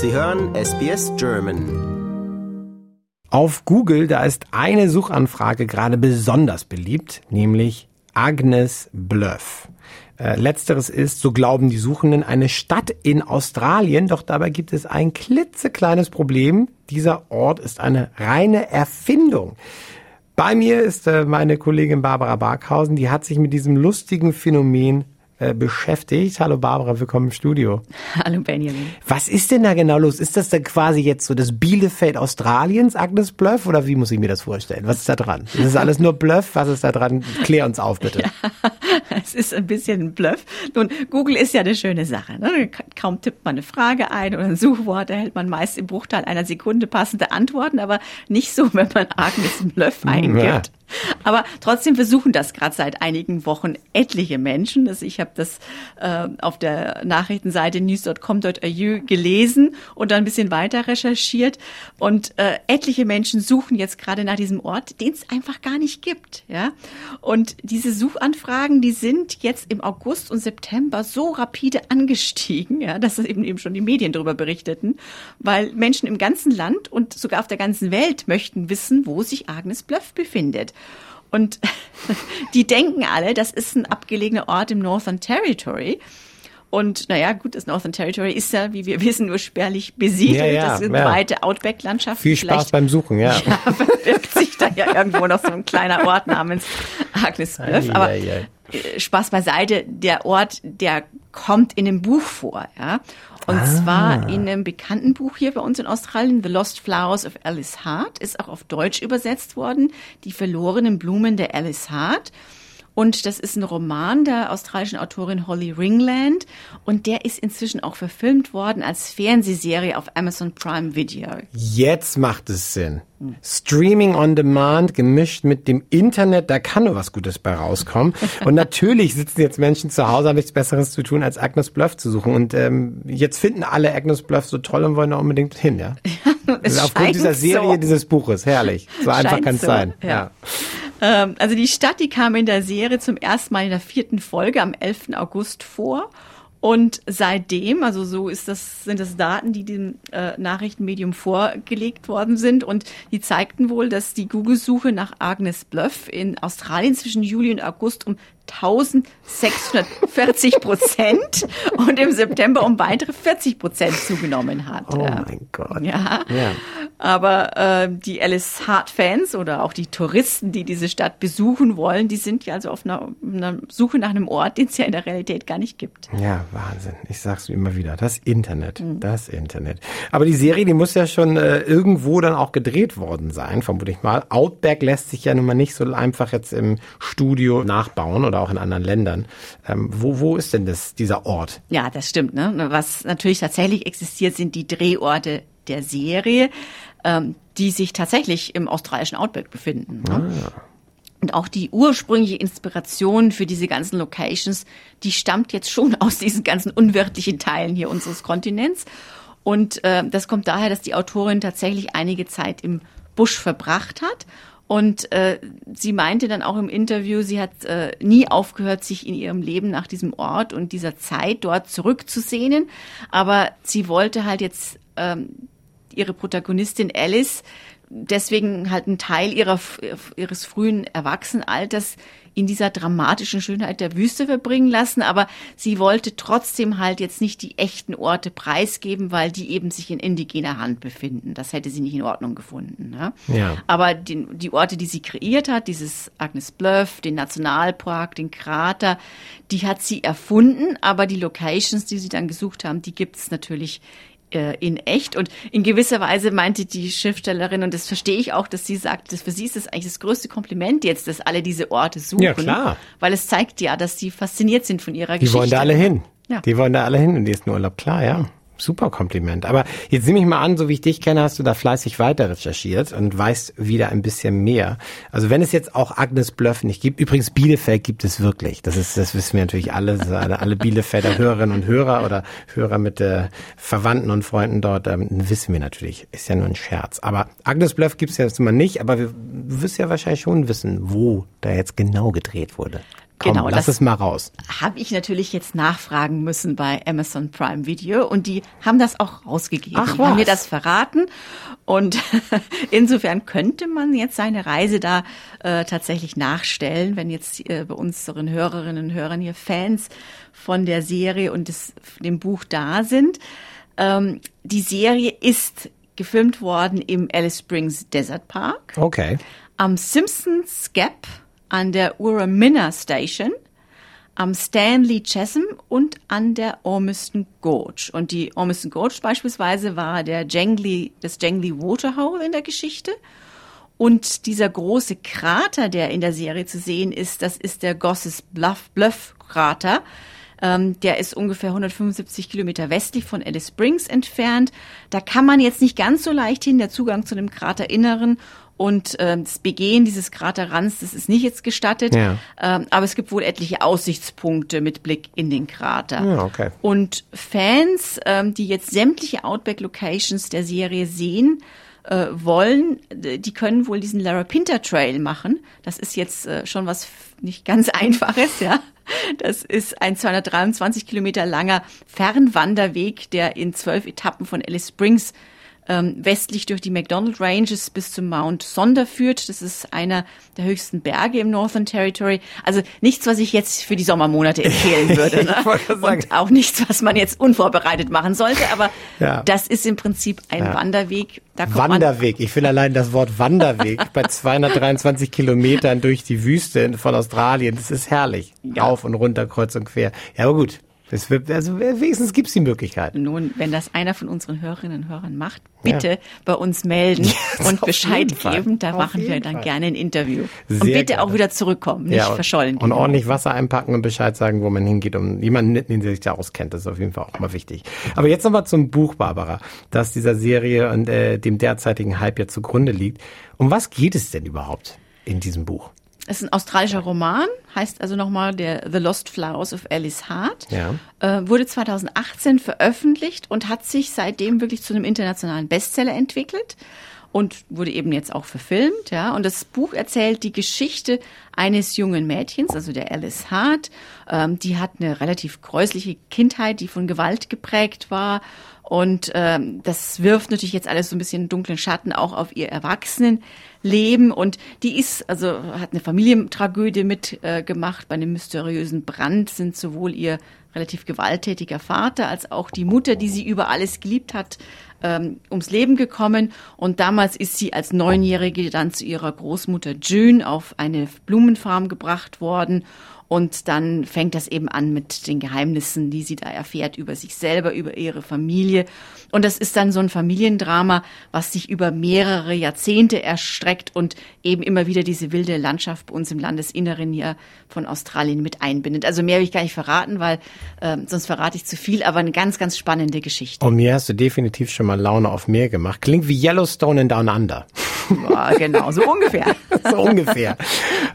Sie hören SBS German. Auf Google, da ist eine Suchanfrage gerade besonders beliebt, nämlich Agnes Bluff. Äh, letzteres ist, so glauben die Suchenden, eine Stadt in Australien, doch dabei gibt es ein klitzekleines Problem. Dieser Ort ist eine reine Erfindung. Bei mir ist äh, meine Kollegin Barbara Barkhausen, die hat sich mit diesem lustigen Phänomen äh, beschäftigt. Hallo Barbara, willkommen im Studio. Hallo Benjamin. Was ist denn da genau los? Ist das dann quasi jetzt so das Bielefeld Australiens, Agnes Bluff, oder wie muss ich mir das vorstellen? Was ist da dran? Ist das alles nur Bluff? Was ist da dran? Klär uns auf, bitte. Ja, es ist ein bisschen ein Bluff. Nun, Google ist ja eine schöne Sache. Ne? Kaum tippt man eine Frage ein oder ein Suchwort, erhält man meist im Bruchteil einer Sekunde passende Antworten, aber nicht so, wenn man Agnes Bluff eingibt. Ja. Aber trotzdem versuchen das gerade seit einigen Wochen etliche Menschen. Also ich habe das äh, auf der Nachrichtenseite news.com.au gelesen und dann ein bisschen weiter recherchiert. Und äh, etliche Menschen suchen jetzt gerade nach diesem Ort, den es einfach gar nicht gibt. Ja? Und diese Suchanfragen, die sind jetzt im August und September so rapide angestiegen, ja, dass eben eben schon die Medien darüber berichteten, weil Menschen im ganzen Land und sogar auf der ganzen Welt möchten wissen, wo sich Agnes Bluff befindet. Und die denken alle, das ist ein abgelegener Ort im Northern Territory. Und naja, gut, das Northern Territory ist ja, wie wir wissen, nur spärlich besiedelt. Ja, ja, das sind ja. weite Outback-Landschaften. Viel Spaß Vielleicht, beim Suchen, ja. Ja, verbirgt sich da ja irgendwo noch so ein kleiner Ort namens Agnes Bluff. Aber äh, Spaß beiseite, der Ort, der kommt in dem Buch vor, ja. Und ah. zwar in einem bekannten Buch hier bei uns in Australien, The Lost Flowers of Alice Hart, ist auch auf Deutsch übersetzt worden, Die verlorenen Blumen der Alice Hart. Und das ist ein Roman der australischen Autorin Holly Ringland. Und der ist inzwischen auch verfilmt worden als Fernsehserie auf Amazon Prime Video. Jetzt macht es Sinn. Streaming on Demand gemischt mit dem Internet, da kann nur was Gutes bei rauskommen. Und natürlich sitzen jetzt Menschen zu Hause, haben nichts Besseres zu tun, als Agnes Bluff zu suchen. Und ähm, jetzt finden alle Agnes Bluff so toll und wollen da unbedingt hin, ja? ja es Aufgrund dieser Serie, so. dieses Buches, herrlich. So einfach kann es so. sein. ja. ja. Ähm, also die Stadt, die kam in der Serie zum ersten Mal in der vierten Folge am 11. August vor. Und seitdem, also so ist das, sind das Daten, die dem äh, Nachrichtenmedium vorgelegt worden sind. Und die zeigten wohl, dass die Google-Suche nach Agnes Bluff in Australien zwischen Juli und August um 1640 Prozent und im September um weitere 40 Prozent zugenommen hat. Oh mein Gott. Ja. ja. Aber äh, die Alice Hart-Fans oder auch die Touristen, die diese Stadt besuchen wollen, die sind ja also auf einer, einer Suche nach einem Ort, den es ja in der Realität gar nicht gibt. Ja, Wahnsinn. Ich sag's immer wieder. Das Internet. Mhm. Das Internet. Aber die Serie, die muss ja schon äh, irgendwo dann auch gedreht worden sein, vermute ich mal. Outback lässt sich ja nun mal nicht so einfach jetzt im Studio nachbauen oder auch in anderen Ländern. Ähm, wo, wo ist denn das, dieser Ort? Ja, das stimmt. Ne? Was natürlich tatsächlich existiert, sind die Drehorte der Serie ähm, die sich tatsächlich im australischen Outback befinden. Ne? Ah. Und auch die ursprüngliche Inspiration für diese ganzen Locations, die stammt jetzt schon aus diesen ganzen unwirtlichen Teilen hier unseres Kontinents. Und äh, das kommt daher, dass die Autorin tatsächlich einige Zeit im Busch verbracht hat. Und äh, sie meinte dann auch im Interview, sie hat äh, nie aufgehört, sich in ihrem Leben nach diesem Ort und dieser Zeit dort zurückzusehnen. Aber sie wollte halt jetzt ähm, ihre Protagonistin Alice deswegen halt einen Teil ihrer, ihres frühen Erwachsenenalters in dieser dramatischen Schönheit der Wüste verbringen lassen, aber sie wollte trotzdem halt jetzt nicht die echten Orte preisgeben, weil die eben sich in indigener Hand befinden. Das hätte sie nicht in Ordnung gefunden. Ne? Ja. Aber die, die Orte, die sie kreiert hat, dieses Agnes Bluff, den Nationalpark, den Krater, die hat sie erfunden, aber die Locations, die sie dann gesucht haben, die gibt es natürlich in echt. Und in gewisser Weise meinte die Schriftstellerin, und das verstehe ich auch, dass sie sagt, dass für sie ist das eigentlich das größte Kompliment jetzt, dass alle diese Orte suchen. Ja, klar. Weil es zeigt ja, dass sie fasziniert sind von ihrer die Geschichte. Die wollen da alle hin. Ja. Die wollen da alle hin im nächsten Urlaub, klar, ja super Kompliment. Aber jetzt nehme ich mal an, so wie ich dich kenne, hast du da fleißig weiter recherchiert und weißt wieder ein bisschen mehr. Also wenn es jetzt auch Agnes Bluff nicht gibt, übrigens Bielefeld gibt es wirklich. Das ist, das wissen wir natürlich alle, alle Bielefelder Hörerinnen und Hörer oder Hörer mit äh, Verwandten und Freunden dort, ähm, wissen wir natürlich. Ist ja nur ein Scherz. Aber Agnes Bluff gibt es ja jetzt mal nicht, aber wir, du wirst ja wahrscheinlich schon wissen, wo da jetzt genau gedreht wurde. Komm, Genau, lass es mal raus. Habe ich natürlich jetzt nachfragen müssen bei Amazon Prime Video und die haben das auch rausgegeben. Ach, die haben mir was? das verraten und insofern könnte man jetzt seine Reise da äh, tatsächlich nachstellen, wenn jetzt äh, bei unseren Hörerinnen und Hörern hier Fans von der Serie und des, dem Buch da sind. Ähm, die Serie ist gefilmt worden im Alice Springs Desert Park Okay. am Simpsons Gap an der Urramina Station, am Stanley Chasm und an der Ormiston Gorge. Und die Ormiston Gorge beispielsweise war der Jangly, das Jangly Waterhole in der Geschichte. Und dieser große Krater, der in der Serie zu sehen ist, das ist der Gosses Bluff, Bluff Krater. Ähm, der ist ungefähr 175 Kilometer westlich von Alice Springs entfernt. Da kann man jetzt nicht ganz so leicht hin. Der Zugang zu dem Kraterinneren und ähm, das Begehen dieses Kraterrands, das ist nicht jetzt gestattet. Ja. Ähm, aber es gibt wohl etliche Aussichtspunkte mit Blick in den Krater. Ja, okay. Und Fans, ähm, die jetzt sämtliche Outback-Locations der Serie sehen äh, wollen, die können wohl diesen Lara Pinter Trail machen. Das ist jetzt äh, schon was nicht ganz Einfaches, ja. Das ist ein 223 Kilometer langer Fernwanderweg, der in zwölf Etappen von Alice Springs ähm, westlich durch die McDonald Ranges bis zum Mount Sonder führt. Das ist einer der höchsten Berge im Northern Territory. Also nichts, was ich jetzt für die Sommermonate empfehlen würde. Ne? Und auch nichts, was man jetzt unvorbereitet machen sollte. Aber Ja. das ist im Prinzip ein Ja. Wanderweg. Da kommt man Wanderweg. Ich finde allein das Wort Wanderweg bei 223 Kilometern durch die Wüste von Australien. Das ist herrlich. Ja. Rauf und runter, kreuz und quer. Ja, aber gut. Es wird, also wenigstens gibt's die Möglichkeit. Nun, wenn das einer von unseren Hörerinnen und Hörern macht, bitte Ja. bei uns melden und auf Bescheid geben. Da Auf machen wir dann Fall. gerne ein Interview. und Sehr bitte auch gerne. wieder zurückkommen, nicht und, verschollen. Und gehen. ordentlich Wasser einpacken und Bescheid sagen, wo man hingeht, um jemanden, den sich da auskennt. Das ist auf jeden Fall auch immer wichtig. Aber jetzt nochmal zum Buch, Barbara, das dieser Serie und äh, dem derzeitigen Hype ja zugrunde liegt. Um was geht es denn überhaupt in diesem Buch? Es ist ein australischer Roman, heißt also nochmal der The Lost Flowers of Alice Hart. Ja. Äh, wurde 2018 veröffentlicht und hat sich seitdem wirklich zu einem internationalen Bestseller entwickelt und wurde eben jetzt auch verfilmt, ja. Und das Buch erzählt die Geschichte eines jungen Mädchens, also der Alice Hart. Ähm, die hat eine relativ gräusliche Kindheit, die von Gewalt geprägt war. Und ähm, das wirft natürlich jetzt alles so ein bisschen dunklen Schatten auch auf ihr Erwachsenenleben. Und die ist, also hat eine Familientragödie mitgemacht. Äh. Bei einem mysteriösen Brand sind sowohl ihr relativ gewalttätiger Vater als auch die Mutter, die sie über alles geliebt hat, ähm, ums Leben gekommen. Und damals ist sie als Neunjährige dann zu ihrer Großmutter June auf eine Blumenfarm gebracht worden. Und dann fängt das eben an mit den Geheimnissen, die sie da erfährt über sich selber, über ihre Familie. Und das ist dann so ein Familiendrama, was sich über mehrere Jahrzehnte erstreckt und eben immer wieder diese wilde Landschaft bei uns im Landesinneren hier von Australien mit einbindet. Also mehr will ich gar nicht verraten, weil ähm, sonst verrate ich zu viel, aber eine ganz, ganz spannende Geschichte. Und mir hast du definitiv schon mal Laune auf mehr gemacht. Klingt wie Yellowstone in Down Under. Ja, genau, so ungefähr. so ungefähr.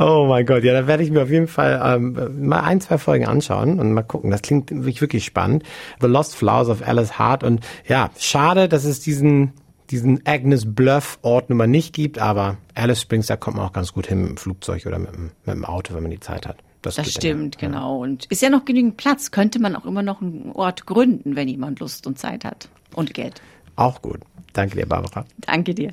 Oh mein Gott, ja, da werde ich mir auf jeden Fall ähm, mal ein, zwei Folgen anschauen und mal gucken. Das klingt wirklich, wirklich spannend. The Lost Flowers of Alice Hart und ja, schade, dass es diesen diesen Agnes Bluff Ort nun mal nicht gibt, aber Alice Springs, da kommt man auch ganz gut hin mit dem Flugzeug oder mit dem, mit dem Auto, wenn man die Zeit hat. Das dann stimmt, ja. genau. Und ist ja noch genügend Platz. Könnte man auch immer noch einen Ort gründen, wenn jemand Lust und Zeit hat. Und Geld. Auch gut. Danke dir, Barbara. Danke dir.